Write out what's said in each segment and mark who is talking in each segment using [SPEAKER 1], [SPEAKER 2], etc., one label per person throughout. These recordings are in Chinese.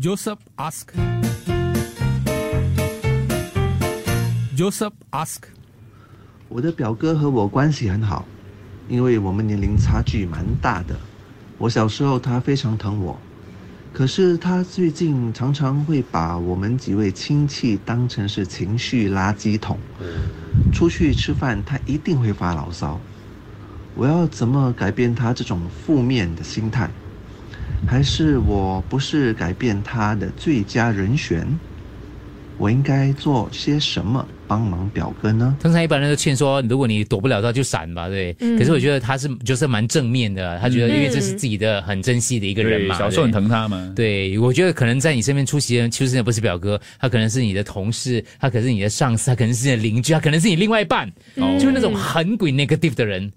[SPEAKER 1] Joseph ask. Joseph ask.
[SPEAKER 2] 我的表哥和我关系很好，因为我们年龄差距蛮大的。我小时候他非常疼我，可是他最近常常会把我们几位亲戚当成是情绪垃圾桶。出去吃饭他一定会发牢骚。我要怎么改变他这种负面的心态？还是我不是改变他的最佳人选？我应该做些什么帮忙表哥呢？
[SPEAKER 3] 通常一般人都劝说，如果你躲不了他就闪吧，对。可是我觉得他是就是蛮正面的，他觉得因为这是自己的很珍惜的一个人嘛，
[SPEAKER 4] 小时候很疼他嘛。
[SPEAKER 3] 对，我觉得可能在你身边出席的人，其实不是表哥，他可能是你的同事，他可能是你的上司，他可能是你的邻居，他可能是你另外一半，就是那种很鬼 negative 的人。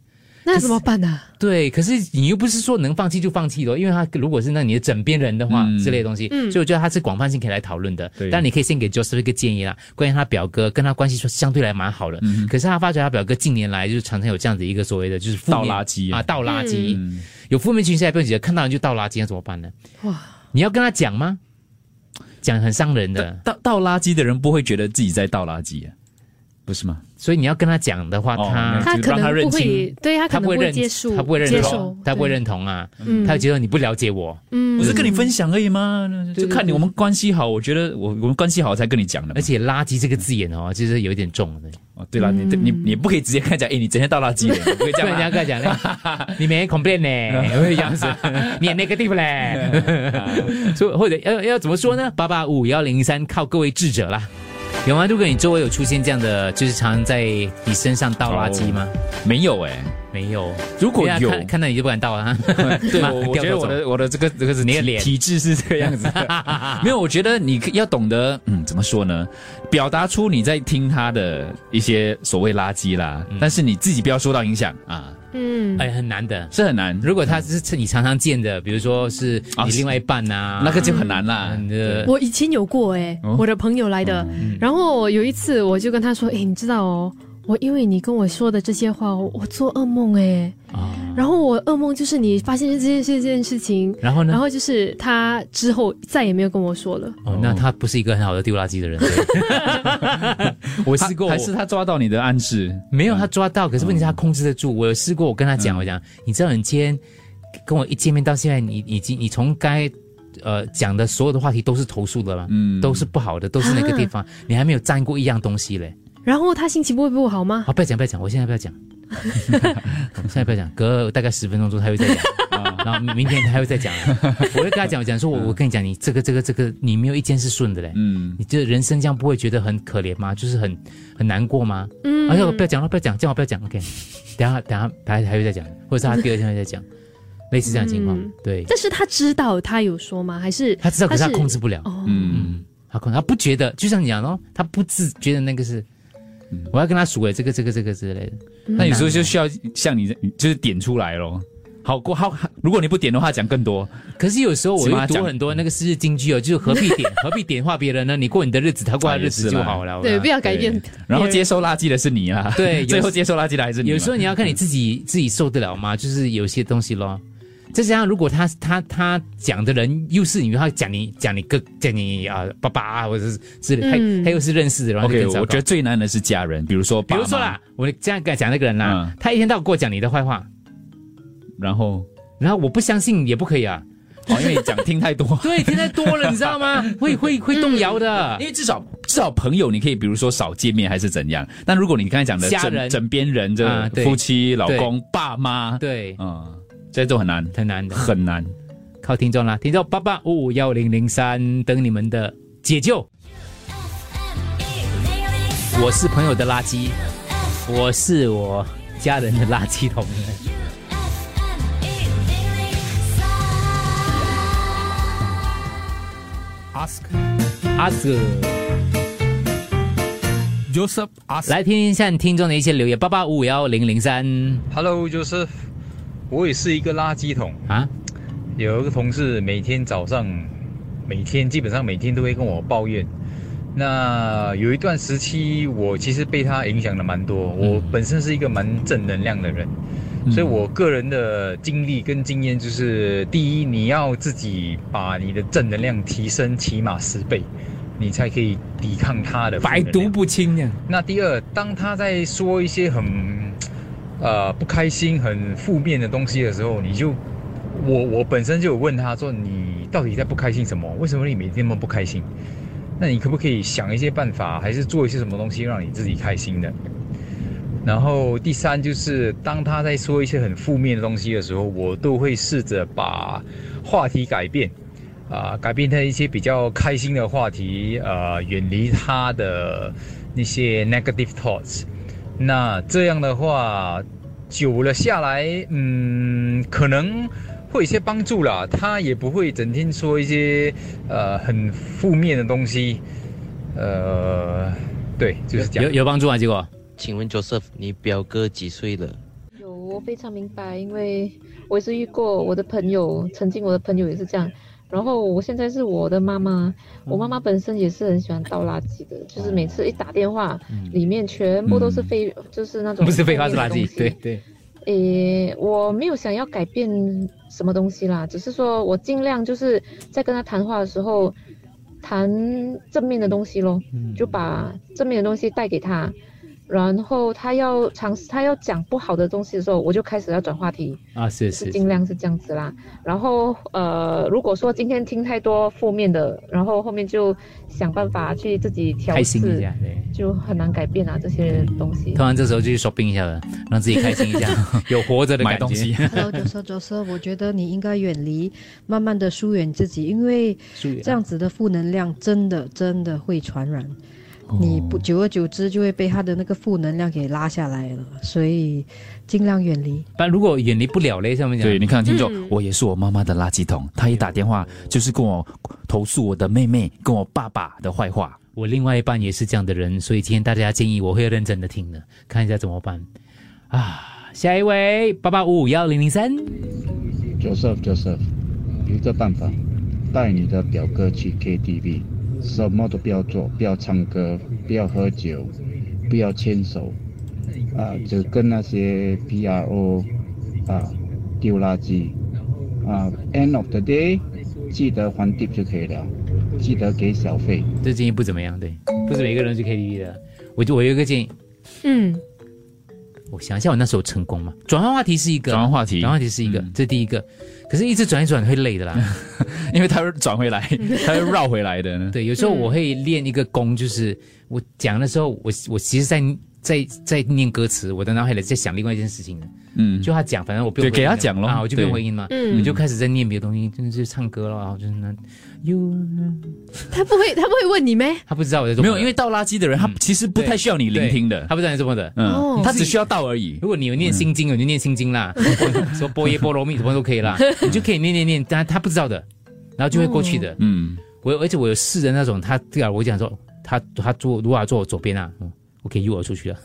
[SPEAKER 5] 那怎么办呢？
[SPEAKER 3] 对，可是你又不是说能放弃就放弃的，因为他如果是那你的枕边人的话，之类的东西，所以我觉得他是广泛性可以来讨论的。但你可以先给 Joseph 一个建议啦，关于他表哥跟他关系说相对来蛮好的，可是他发觉他表哥近年来就是常常有这样子一个所谓的就是
[SPEAKER 4] 倒垃圾
[SPEAKER 3] 啊，倒垃圾，有负面情绪，不用急，看到人就倒垃圾，那怎么办呢？哇，你要跟他讲吗？讲很伤人的，
[SPEAKER 4] 倒倒垃圾的人不会觉得自己在倒垃圾。不是吗？
[SPEAKER 3] 所以你要跟他讲的话，他
[SPEAKER 5] 他可能不会，对他
[SPEAKER 3] 他不会
[SPEAKER 5] 认接受，
[SPEAKER 3] 他不会认同，他不会认同啊，他觉得你不了解我，
[SPEAKER 4] 嗯，我是跟你分享而已嘛，就看你我们关系好，我觉得我我们关系好才跟你讲的。
[SPEAKER 3] 而且垃圾这个字眼哦，其实有一点重的。
[SPEAKER 4] 哦。对了，你你你不可以直接跟他讲，哎，你整天倒垃圾，不可以这样
[SPEAKER 3] 人家跟他讲嘞，你没 complain 呢，会这样子，你那个地方嘞，所以或者要要怎么说呢？八八五幺零三，靠各位智者啦。有吗？如果你周围有出现这样的，就是常常在你身上倒垃圾吗？
[SPEAKER 4] 没有哎，
[SPEAKER 3] 没有。
[SPEAKER 4] 如果有，
[SPEAKER 3] 看到你就不敢倒啊。
[SPEAKER 4] 对，我觉得我的我的这个这个是
[SPEAKER 3] 你的脸
[SPEAKER 4] 体质是这个样子。没有，我觉得你要懂得，嗯，怎么说呢？表达出你在听他的一些所谓垃圾啦，但是你自己不要受到影响啊。
[SPEAKER 3] 嗯，哎，很难的，
[SPEAKER 4] 是很难。
[SPEAKER 3] 如果他是你常常见的，比如说是你另外一半呐，
[SPEAKER 4] 那个就很难啦。
[SPEAKER 5] 我以前有过哎，我的朋友来的，然后有一次我就跟他说，哎，你知道哦。我因为你跟我说的这些话，我做噩梦哎，然后我噩梦就是你发现这件事这件事情，
[SPEAKER 3] 然后呢，
[SPEAKER 5] 然后就是他之后再也没有跟我说了。
[SPEAKER 3] 哦，那他不是一个很好的丢垃圾的人。我试过，
[SPEAKER 4] 还是他抓到你的暗示？
[SPEAKER 3] 没有，他抓到，可是问题是他控制得住。我有试过，我跟他讲，我讲，你知道你今天跟我一见面到现在，你已经你从该呃讲的所有的话题都是投诉的了，嗯，都是不好的，都是那个地方，你还没有沾过一样东西嘞。
[SPEAKER 5] 然后他心情不会不好吗？
[SPEAKER 3] 好，不要讲，不要讲，我现在不要讲，现在不要讲，隔大概十分钟之后他会再讲，然后明天他会再讲，我会跟他讲讲说，我我跟你讲，你这个这个这个，你没有一件是顺的嘞，嗯，你这人生这样不会觉得很可怜吗？就是很很难过吗？嗯，哎呦，不要讲了，不要讲，这样我不要讲，OK，等下等下他还会再讲，或者是他第二天会再讲，类似这样情况，对。
[SPEAKER 5] 但是他知道他有说吗？还是
[SPEAKER 3] 他知道，可是他控制不了，嗯，他控他不觉得，就像你讲哦，他不自觉得那个是。我要跟他数诶，这个这个这个之类的。
[SPEAKER 4] 那有时候就需要像你，就是点出来咯。好过好，如果你不点的话，讲更多。
[SPEAKER 3] 可是有时候我又读很多那个诗日金句哦，就是何必点 何必点化别人呢？你过你的日子，他过他日子就好了。
[SPEAKER 5] 对，不要改变。
[SPEAKER 4] 然后接收垃圾的是你啊。
[SPEAKER 3] 对，
[SPEAKER 4] 最后接收垃圾的还是你。
[SPEAKER 3] 有时候你要看你自己自己受得了吗？就是有些东西咯。再加上，如果他他他讲的人又是你，他讲你讲你哥讲你啊爸爸或者是之类，他他又是认识的，然后
[SPEAKER 4] OK，我觉得最难的是家人，比如说
[SPEAKER 3] 比如说啦，我这样跟讲那个人啦，他一天到晚跟我讲你的坏话，
[SPEAKER 4] 然后？
[SPEAKER 3] 然后我不相信也不可以啊，
[SPEAKER 4] 哦，因为讲听太多，
[SPEAKER 3] 对，听太多了，你知道吗？会会会动摇的，
[SPEAKER 4] 因为至少至少朋友你可以比如说少见面还是怎样，但如果你刚才讲的
[SPEAKER 3] 家人、
[SPEAKER 4] 枕边人，这夫妻、老公、爸妈，
[SPEAKER 3] 对，嗯。
[SPEAKER 4] 这都很难，
[SPEAKER 3] 很难的，
[SPEAKER 4] 很难，
[SPEAKER 3] 靠听众啦！听众八八五五幺零零三等你们的解救。我是朋友的垃圾，我是我家人的垃圾桶。
[SPEAKER 1] Ask，Ask，Joseph，Ask，
[SPEAKER 3] 来听一下听众的一些留言。八八五五幺零零三
[SPEAKER 6] ，Hello，Joseph。我也是一个垃圾桶啊！有一个同事每天早上，每天基本上每天都会跟我抱怨。那有一段时期，我其实被他影响的蛮多。我本身是一个蛮正能量的人，所以我个人的经历跟经验就是：第一，你要自己把你的正能量提升起码十倍，你才可以抵抗他的
[SPEAKER 3] 百毒不侵呀。
[SPEAKER 6] 那第二，当他在说一些很呃不开心、很负面的东西的时候，你就我我本身就有问他说：“你到底在不开心什么？为什么你每天那么不开心？那你可不可以想一些办法，还是做一些什么东西让你自己开心的？”然后第三就是，当他在说一些很负面的东西的时候，我都会试着把话题改变，啊，改变他一些比较开心的话题，呃，远离他的那些 negative thoughts。那这样的话，久了下来，嗯，可能会有些帮助啦。他也不会整天说一些呃很负面的东西，呃，对，就是这样。
[SPEAKER 3] 有有帮助啊，结果。
[SPEAKER 7] 请问 Joseph，你表哥几岁了？
[SPEAKER 8] 有，我非常明白，因为我也是遇过我的朋友，曾经我的朋友也是这样。然后我现在是我的妈妈，我妈妈本身也是很喜欢倒垃圾的，就是每次一打电话，里面全部都是废，就是那种
[SPEAKER 3] 不是废话是垃圾，对对。
[SPEAKER 8] 诶，我没有想要改变什么东西啦，只是说我尽量就是在跟他谈话的时候谈正面的东西咯，就把正面的东西带给他。然后他要尝试，他要讲不好的东西的时候，我就开始要转话题
[SPEAKER 3] 啊，是是，
[SPEAKER 8] 尽量是这样子啦。然后呃，如果说今天听太多负面的，然后后面就想办法去自己调试，就很难改变啊这些东西。
[SPEAKER 3] 突然这时候就去说冰一下了，让自己开心一下，有活着的感觉。
[SPEAKER 9] Hello，左手左手，我觉得你应该远离，慢慢的疏远自己，因为这样子的负能量真的真的会传染。你不久而久之就会被他的那个负能量给拉下来了，所以尽量远离。
[SPEAKER 3] 但如果远离不了嘞，上面讲，
[SPEAKER 4] 对，你看听众，我也是我妈妈的垃圾桶，她一打电话就是跟我投诉我的妹妹跟我爸爸的坏话。
[SPEAKER 3] 我另外一半也是这样的人，所以今天大家建议我会认真的听的，看一下怎么办啊。下一位八八五五幺零零三
[SPEAKER 10] ，Joseph，Joseph，有一个办法，带你的表哥去 KTV。什么都不要做，不要唱歌，不要喝酒，不要牵手，啊，就跟那些 P R O 啊丢垃圾啊，End of the day，记得还 tip 就可以了，记得给小费。
[SPEAKER 3] 这建议不怎么样，对，不是每个人去 K T V 的。我就我有一个建议，
[SPEAKER 5] 嗯，
[SPEAKER 3] 我想一下，我那时候成功吗？转换话题是一个，
[SPEAKER 4] 转换话题，
[SPEAKER 3] 转换话题是一个，这第一个。可是，一直转一转会累的啦，
[SPEAKER 4] 因为它会转回来，它会绕回来的。
[SPEAKER 3] 对，有时候我会练一个功，就是我讲的时候，我我其实在在在念歌词，我的脑海里在想另外一件事情呢。嗯，就他讲，反正我不用
[SPEAKER 4] 给他讲
[SPEAKER 3] 了，我就不用回应嘛。嗯，我就开始在念别的东西，真的是唱歌了，然后就是那。有，
[SPEAKER 5] 他不会，他不会问你咩？
[SPEAKER 3] 他不知道我在做。
[SPEAKER 4] 没有，因为倒垃圾的人，他其实不太需要你聆听的，
[SPEAKER 3] 他不知道你做么的。
[SPEAKER 4] 嗯，他只需要倒而已。
[SPEAKER 3] 如果你有念心经，你就念心经啦，说波耶波罗蜜什么都可以啦，你就可以念念念，但他不知道的，然后就会过去的。嗯，我而且我有试的那种，他对啊，我讲说他他坐如果坐我左边啊。我可以诱我出去了，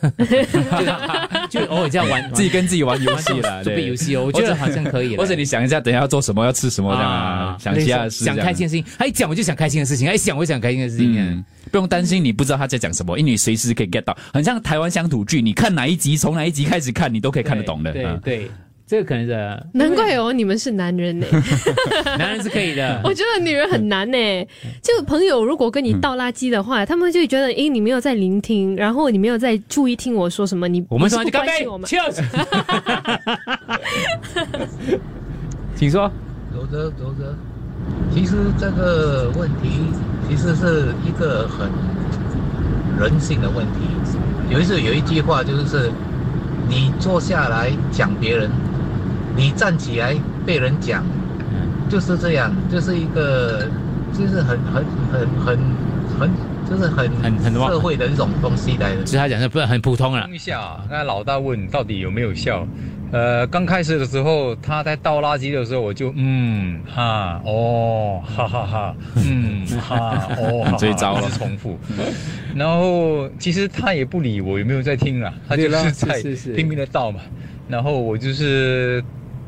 [SPEAKER 3] 就偶尔这样玩，
[SPEAKER 4] 自己跟自己玩游戏
[SPEAKER 3] 了，准备游戏哦，我觉得好像可以。
[SPEAKER 4] 或者你想一下，等下要做什么，要吃什么这样，想一下，
[SPEAKER 3] 想开心的事情。他一讲我就想开心的事情，他一想我就想开心的事情。
[SPEAKER 4] 不用担心，你不知道他在讲什么，因为你随时可以 get 到。很像台湾乡土剧，你看哪一集，从哪一集开始看，你都可以看得懂的。
[SPEAKER 3] 对对。这个可能是
[SPEAKER 5] 难怪哦，你们是男人呢，
[SPEAKER 3] 男人是可以的。
[SPEAKER 5] 我觉得女人很难呢。就朋友如果跟你倒垃圾的话，他们就会觉得，哎，你没有在聆听，然后你没有在注意听我说什么，你
[SPEAKER 3] 我们说
[SPEAKER 5] 就
[SPEAKER 3] 干杯，
[SPEAKER 5] 我们。
[SPEAKER 3] 请说，
[SPEAKER 11] 走着走着，其实这个问题其实是一个很人性的问题。有一次有一句话就是。你坐下来讲别人，你站起来被人讲，就是这样，就是一个，就是很很很很很，就是很
[SPEAKER 3] 很很
[SPEAKER 11] 社会的一种东西来的。
[SPEAKER 3] 其实他讲的不是很普通啊。
[SPEAKER 6] 一下，那老大问到底有没有效？呃，刚开始的时候，他在倒垃圾的时候，我就嗯哈哦哈哈哈嗯哈哦，
[SPEAKER 4] 最糟了，
[SPEAKER 6] 重复。然后其实他也不理我有没有在听啊，他就是在拼命的倒嘛。然后我就是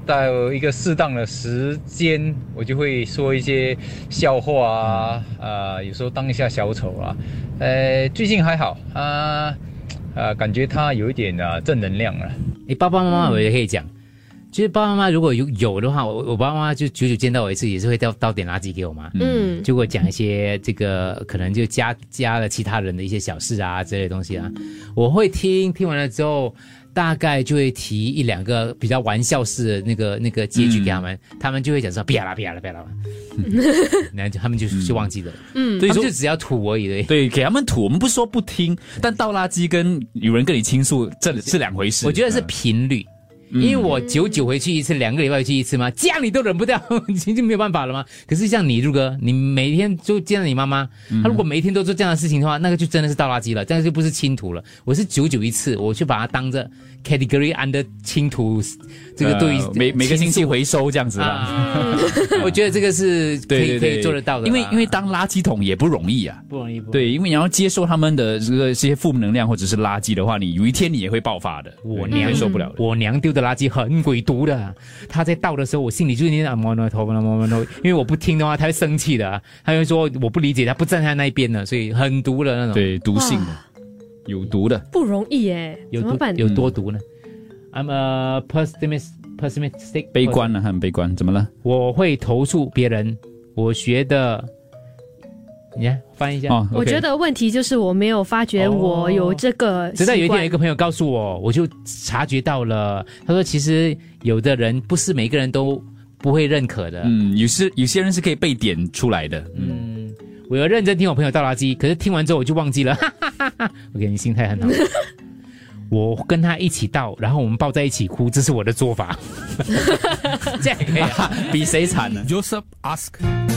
[SPEAKER 6] 到一个适当的时间，我就会说一些笑话啊，啊，有时候当一下小丑啊。呃，最近还好啊。呃，感觉他有一点啊正能量了。
[SPEAKER 3] 你爸爸妈妈我也可以讲，就是爸爸妈妈如果有有的话，我我爸爸妈妈就久久见到我一次，也是会倒倒点垃圾给我嘛。
[SPEAKER 5] 嗯，
[SPEAKER 3] 就会讲一些这个可能就加加了其他人的一些小事啊这类东西啊，我会听听完了之后。大概就会提一两个比较玩笑式的那个那个结局给他们，他们就会讲说：“别了，别了，别了。”然后他们就就忘记了。嗯，所以说就只要吐而已。
[SPEAKER 4] 对，给他们吐，我们不说不听，但倒垃圾跟有人跟你倾诉，这是两回事。
[SPEAKER 3] 我觉得是频率。因为我久久回去一次，两个礼拜回去一次嘛？这样你都忍不掉，已经没有办法了吗？可是像你，如哥，你每天就见到你妈妈，她如果每天都做这样的事情的话，那个就真的是倒垃圾了，这样就不是倾吐了。我是久久一次，我去把它当着 category under 倾吐，这个对
[SPEAKER 4] 每每个星期回收这样子
[SPEAKER 3] 的。我觉得这个是可以可以做得到的，
[SPEAKER 4] 因为因为当垃圾桶也不容易啊，
[SPEAKER 3] 不容易。
[SPEAKER 4] 对，因为你要接受他们的这个这些负能量或者是垃圾的话，你有一天你也会爆发的。
[SPEAKER 3] 我娘
[SPEAKER 4] 受不了，
[SPEAKER 3] 我娘丢。垃圾很鬼毒的，他在倒的时候，我心里就是念啊摩诺头因为我不听的话，他会生气的，他会说我不理解，他不站在那一边的，所以很毒的那种，
[SPEAKER 4] 对，毒性的，有毒的，
[SPEAKER 5] 不容易耶，
[SPEAKER 3] 有毒有多毒呢？I'm a pessimistic, pessimistic，
[SPEAKER 4] 悲观了，很悲观，怎么了？
[SPEAKER 3] 我会投诉别人，我学的。你看，翻一下。哦，
[SPEAKER 5] 我觉得问题就是我没有发觉我有这个。
[SPEAKER 3] 直到有一天，有一个朋友告诉我，我就察觉到了。他说：“其实有的人不是每个人都不会认可的。
[SPEAKER 4] 嗯，有些有些人是可以被点出来的。
[SPEAKER 3] 嗯，我要认真听我朋友倒垃圾，可是听完之后我就忘记了。哈哈哈哈我给你心态很好。我跟他一起倒，然后我们抱在一起哭，这是我的做法。这样可以啊？
[SPEAKER 4] 比谁惨呢
[SPEAKER 1] ？Joseph ask。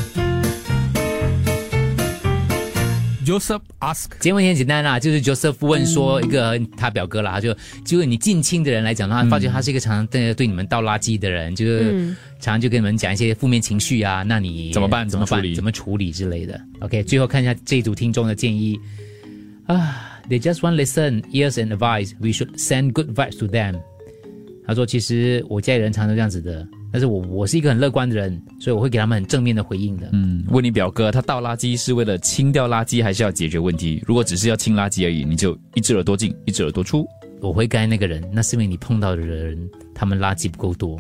[SPEAKER 1] Joseph ask，
[SPEAKER 3] 结问很简单啦，就是 Joseph 问说一个他表哥啦，就就是你近亲的人来讲的话，发觉他是一个常常对对你们倒垃圾的人，就是常常就跟你们讲一些负面情绪啊，那你
[SPEAKER 4] 怎么办？
[SPEAKER 3] 怎么办？怎么处理之类的？OK，最后看一下这组听众的建议啊，They just want listen, ears and advice. We should send good vibes to them. 他说，其实我家里人常常这样子的。但是我我是一个很乐观的人，所以我会给他们很正面的回应的。
[SPEAKER 4] 嗯，问你表哥，他倒垃圾是为了清掉垃圾，还是要解决问题？如果只是要清垃圾而已，你就一只耳朵进，一只耳朵出。
[SPEAKER 3] 我会该那个人，那是因为你碰到的人，他们垃圾不够多，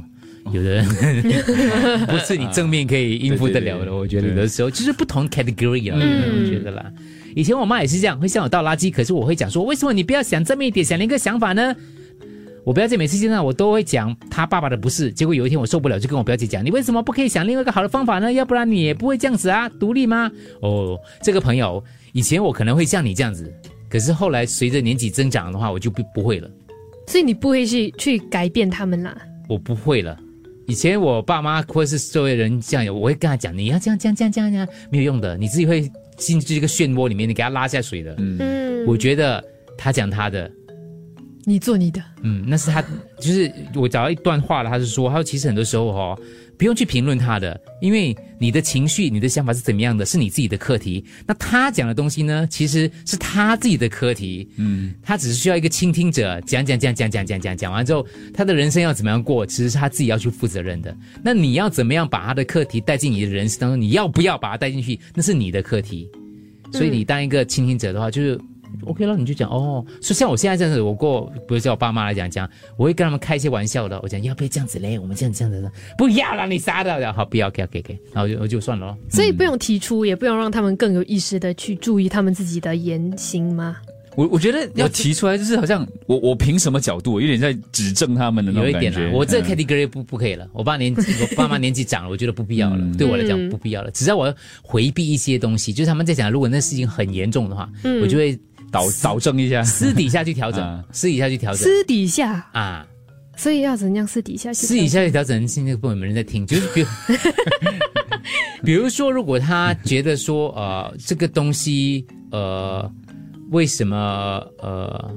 [SPEAKER 3] 有的人 不是你正面可以应付得了的。我觉得有的时候就是不同 category 啊，我觉得啦。以前我妈也是这样，会向我倒垃圾，可是我会讲说，为什么你不要想正面一点，想另一个想法呢？我表姐每次见到我都会讲她爸爸的不是，结果有一天我受不了，就跟我表姐讲：“你为什么不可以想另外一个好的方法呢？要不然你也不会这样子啊，独立吗？”哦，这个朋友，以前我可能会像你这样子，可是后来随着年纪增长的话，我就不不会了。
[SPEAKER 5] 所以你不会去去改变他们啦？
[SPEAKER 3] 我不会了。以前我爸妈或是周围人这样，我会跟他讲：“你要这样这样这样这样，没有用的，你自己会进去一个漩涡里面，你给他拉下水的。”嗯，我觉得他讲他的。
[SPEAKER 5] 你做你的，
[SPEAKER 3] 嗯，那是他，就是我找到一段话了，他是说，他说其实很多时候哈，不用去评论他的，因为你的情绪、你的想法是怎么样的，是你自己的课题。那他讲的东西呢，其实是他自己的课题，嗯，他只是需要一个倾听者，讲讲讲讲讲讲讲讲完之后，他的人生要怎么样过，其实是他自己要去负责任的。那你要怎么样把他的课题带进你的人生当中？你要不要把他带进去？那是你的课题。所以你当一个倾听者的话，就是。OK 了，你就讲哦。说像我现在这样子，我过，比如叫我爸妈来讲讲，我会跟他们开一些玩笑的。我讲要不要这样子嘞？我们这样这样子的，不要了，你杀的，好，不要，OK OK OK，然后就我就算了。
[SPEAKER 5] 所以不用提出，也不用让他们更有意识的去注意他们自己的言行吗？
[SPEAKER 4] 我我觉得要提出来，就是好像我我凭什么角度，有点在指正他们的那种感觉。
[SPEAKER 3] 我这 category 不不可以了。我爸年纪，我爸妈年纪长了，我觉得不必要了。对我来讲不必要了。只要我回避一些东西，就是他们在讲，如果那事情很严重的话，我就会。
[SPEAKER 4] 导导正一下，
[SPEAKER 3] 私底下去调整，私底下去调整，
[SPEAKER 5] 私底下啊，所以要怎样私底下去？
[SPEAKER 3] 私底下去调整，现在不有没人在听，就是比如，比如说，如果他觉得说，呃，这个东西，呃，为什么，呃，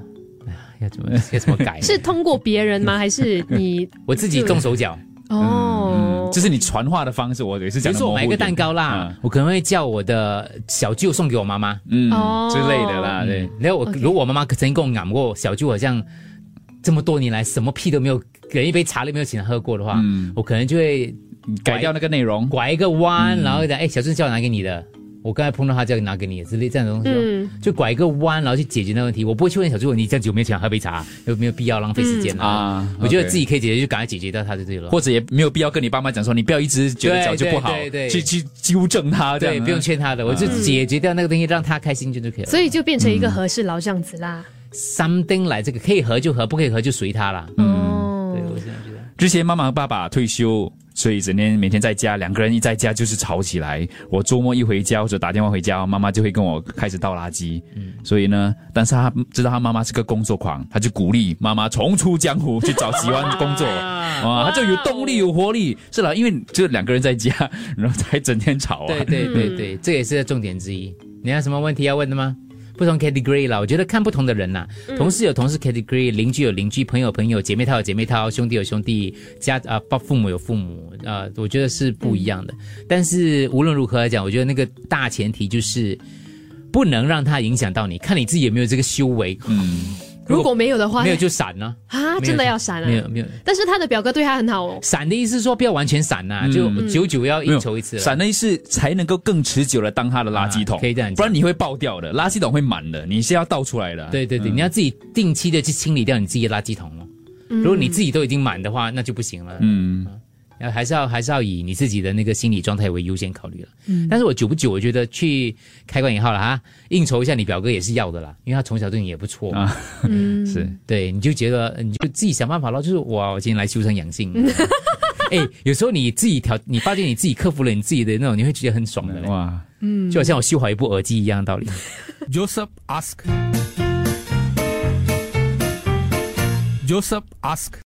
[SPEAKER 3] 要怎么要怎么改？
[SPEAKER 5] 是通过别人吗？还是你
[SPEAKER 3] 我自己动手脚？
[SPEAKER 5] 哦，
[SPEAKER 4] 这是你传话的方式，我也是讲。
[SPEAKER 3] 比如说我买个蛋糕啦，我可能会叫我的小舅送给我妈妈，
[SPEAKER 4] 嗯之类的啦。对，
[SPEAKER 3] 然后我如果我妈妈曾经跟我讲过，小舅好像这么多年来什么屁都没有，连一杯茶都没有请他喝过的话，我可能就会
[SPEAKER 4] 改掉那个内容，
[SPEAKER 3] 拐一个弯，然后讲，哎，小舅叫我拿给你的，我刚才碰到他这样拿给你，之类这样的东西，嗯，就拐一个弯，然后去解决那问题。我不会去问小猪，你这样久没有钱喝杯茶，有没有必要浪费时间啊？我觉得自己可以解决，就赶快解决掉他就对了。
[SPEAKER 4] 或者也没有必要跟你爸妈讲说，你不要一直觉得脚就不好，去去纠正他，
[SPEAKER 3] 对，不用劝他的，我就解决掉那个东西，让他开心就就可以了。
[SPEAKER 5] 所以就变成一个和事佬这样子啦。
[SPEAKER 3] Something 来这个可以合就合，不可以合就随他啦。嗯，对我现在觉得，
[SPEAKER 4] 之前妈妈和爸爸退休。所以整天每天在家，两个人一在家就是吵起来。我周末一回家或者打电话回家，妈妈就会跟我开始倒垃圾。嗯，所以呢，但是他知道他妈妈是个工作狂，他就鼓励妈妈重出江湖去找喜欢的工作。啊，他就有动力有活力。是了，因为就两个人在家，然后才整天吵啊。
[SPEAKER 3] 对对对对，这也是重点之一。你还有什么问题要问的吗？不同 category 啦，我觉得看不同的人呐，同事有同事 category，邻居有邻居，朋友朋友，姐妹套有姐妹套，兄弟有兄弟，家啊，爸父母有父母啊，我觉得是不一样的。但是无论如何来讲，我觉得那个大前提就是不能让它影响到你，看你自己有没有这个修为。嗯。
[SPEAKER 5] 如果没有的话，
[SPEAKER 3] 没有就闪呢
[SPEAKER 5] 啊！真的要闪了！
[SPEAKER 3] 没有没有，
[SPEAKER 5] 但是他的表哥对他很好哦。
[SPEAKER 3] 闪的意思是说不要完全闪呐，就久久要应酬一次。
[SPEAKER 4] 闪的意思才能够更持久的当他的垃圾桶，
[SPEAKER 3] 可以这样，
[SPEAKER 4] 不然你会爆掉的，垃圾桶会满的，你是要倒出来的。
[SPEAKER 3] 对对对，你要自己定期的去清理掉你自己的垃圾桶哦。如果你自己都已经满的话，那就不行了。嗯。要还是要还是要以你自己的那个心理状态为优先考虑了。嗯，但是我久不久，我觉得去开关引号了哈，应酬一下你表哥也是要的啦，因为他从小对你也不错啊。
[SPEAKER 4] 嗯，是
[SPEAKER 3] 对，你就觉得你就自己想办法咯，就是哇，我今天来修身养性。哎，有时候你自己调，你发现你自己克服了你自己的那种，你会觉得很爽的哇。嗯，就好像我修好一部耳机一样的道理。
[SPEAKER 1] Joseph ask，Joseph ask。